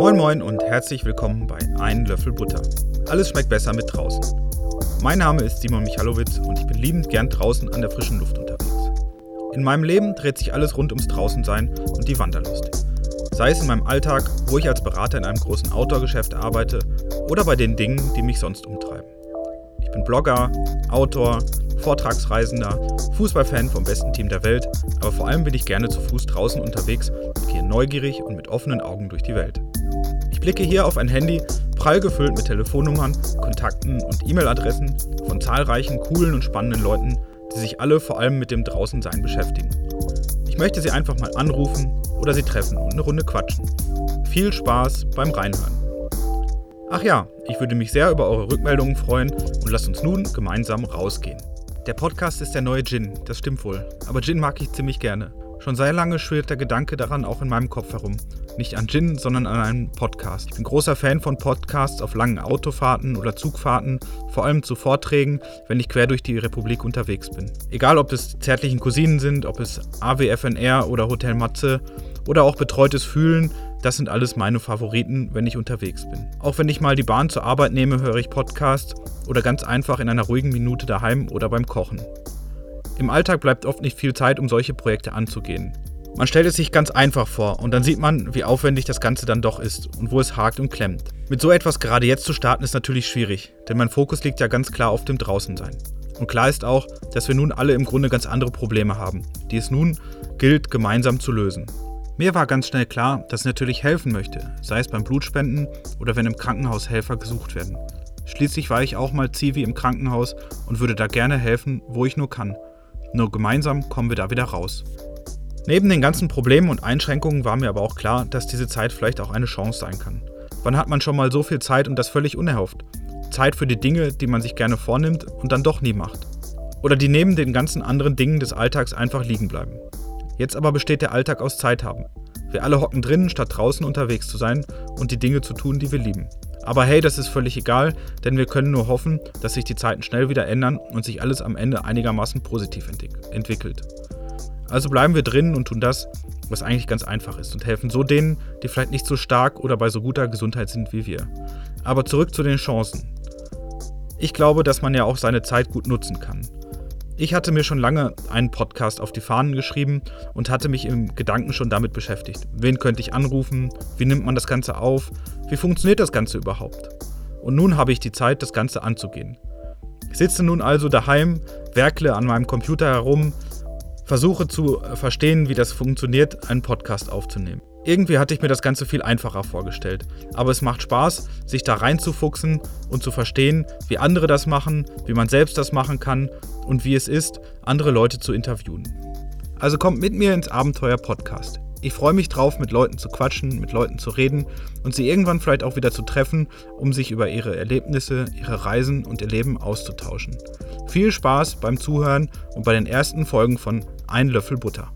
Moin Moin und herzlich willkommen bei Ein Löffel Butter. Alles schmeckt besser mit draußen. Mein Name ist Simon Michalowitz und ich bin liebend gern draußen an der frischen Luft unterwegs. In meinem Leben dreht sich alles rund ums Draußensein und die Wanderlust. Sei es in meinem Alltag, wo ich als Berater in einem großen Outdoor-Geschäft arbeite, oder bei den Dingen, die mich sonst umtreiben. Ich bin Blogger, Autor, Vortragsreisender, Fußballfan vom besten Team der Welt, aber vor allem bin ich gerne zu Fuß draußen unterwegs und gehe neugierig und mit offenen Augen durch die Welt. Ich blicke hier auf ein Handy, prall gefüllt mit Telefonnummern, Kontakten und E-Mail-Adressen von zahlreichen coolen und spannenden Leuten, die sich alle vor allem mit dem Draußensein beschäftigen. Ich möchte sie einfach mal anrufen oder sie treffen und eine Runde quatschen. Viel Spaß beim Reinhören. Ach ja, ich würde mich sehr über eure Rückmeldungen freuen und lasst uns nun gemeinsam rausgehen. Der Podcast ist der neue Gin, das stimmt wohl. Aber Gin mag ich ziemlich gerne. Schon sehr lange schwirrt der Gedanke daran auch in meinem Kopf herum. Nicht an Gin, sondern an einen Podcast. Ich bin großer Fan von Podcasts auf langen Autofahrten oder Zugfahrten, vor allem zu Vorträgen, wenn ich quer durch die Republik unterwegs bin. Egal ob es zärtlichen Cousinen sind, ob es AWFNR oder Hotel Matze oder auch betreutes Fühlen, das sind alles meine Favoriten, wenn ich unterwegs bin. Auch wenn ich mal die Bahn zur Arbeit nehme, höre ich Podcasts oder ganz einfach in einer ruhigen Minute daheim oder beim Kochen. Im Alltag bleibt oft nicht viel Zeit, um solche Projekte anzugehen. Man stellt es sich ganz einfach vor und dann sieht man, wie aufwendig das Ganze dann doch ist und wo es hakt und klemmt. Mit so etwas gerade jetzt zu starten ist natürlich schwierig, denn mein Fokus liegt ja ganz klar auf dem Draußensein. Und klar ist auch, dass wir nun alle im Grunde ganz andere Probleme haben, die es nun gilt, gemeinsam zu lösen. Mir war ganz schnell klar, dass ich natürlich helfen möchte, sei es beim Blutspenden oder wenn im Krankenhaus Helfer gesucht werden. Schließlich war ich auch mal Zivi im Krankenhaus und würde da gerne helfen, wo ich nur kann. Nur gemeinsam kommen wir da wieder raus. Neben den ganzen Problemen und Einschränkungen war mir aber auch klar, dass diese Zeit vielleicht auch eine Chance sein kann. Wann hat man schon mal so viel Zeit und das völlig unerhofft? Zeit für die Dinge, die man sich gerne vornimmt und dann doch nie macht. Oder die neben den ganzen anderen Dingen des Alltags einfach liegen bleiben. Jetzt aber besteht der Alltag aus Zeit haben. Wir alle hocken drinnen, statt draußen unterwegs zu sein und die Dinge zu tun, die wir lieben. Aber hey, das ist völlig egal, denn wir können nur hoffen, dass sich die Zeiten schnell wieder ändern und sich alles am Ende einigermaßen positiv entwickelt. Also bleiben wir drinnen und tun das, was eigentlich ganz einfach ist und helfen so denen, die vielleicht nicht so stark oder bei so guter Gesundheit sind wie wir. Aber zurück zu den Chancen. Ich glaube, dass man ja auch seine Zeit gut nutzen kann. Ich hatte mir schon lange einen Podcast auf die Fahnen geschrieben und hatte mich im Gedanken schon damit beschäftigt. Wen könnte ich anrufen? Wie nimmt man das Ganze auf? Wie funktioniert das Ganze überhaupt? Und nun habe ich die Zeit, das Ganze anzugehen. Ich sitze nun also daheim, werkle an meinem Computer herum, versuche zu verstehen, wie das funktioniert, einen Podcast aufzunehmen. Irgendwie hatte ich mir das Ganze viel einfacher vorgestellt. Aber es macht Spaß, sich da reinzufuchsen und zu verstehen, wie andere das machen, wie man selbst das machen kann und wie es ist, andere Leute zu interviewen. Also kommt mit mir ins Abenteuer Podcast. Ich freue mich drauf, mit Leuten zu quatschen, mit Leuten zu reden und sie irgendwann vielleicht auch wieder zu treffen, um sich über ihre Erlebnisse, ihre Reisen und ihr Leben auszutauschen. Viel Spaß beim Zuhören und bei den ersten Folgen von Ein Löffel Butter.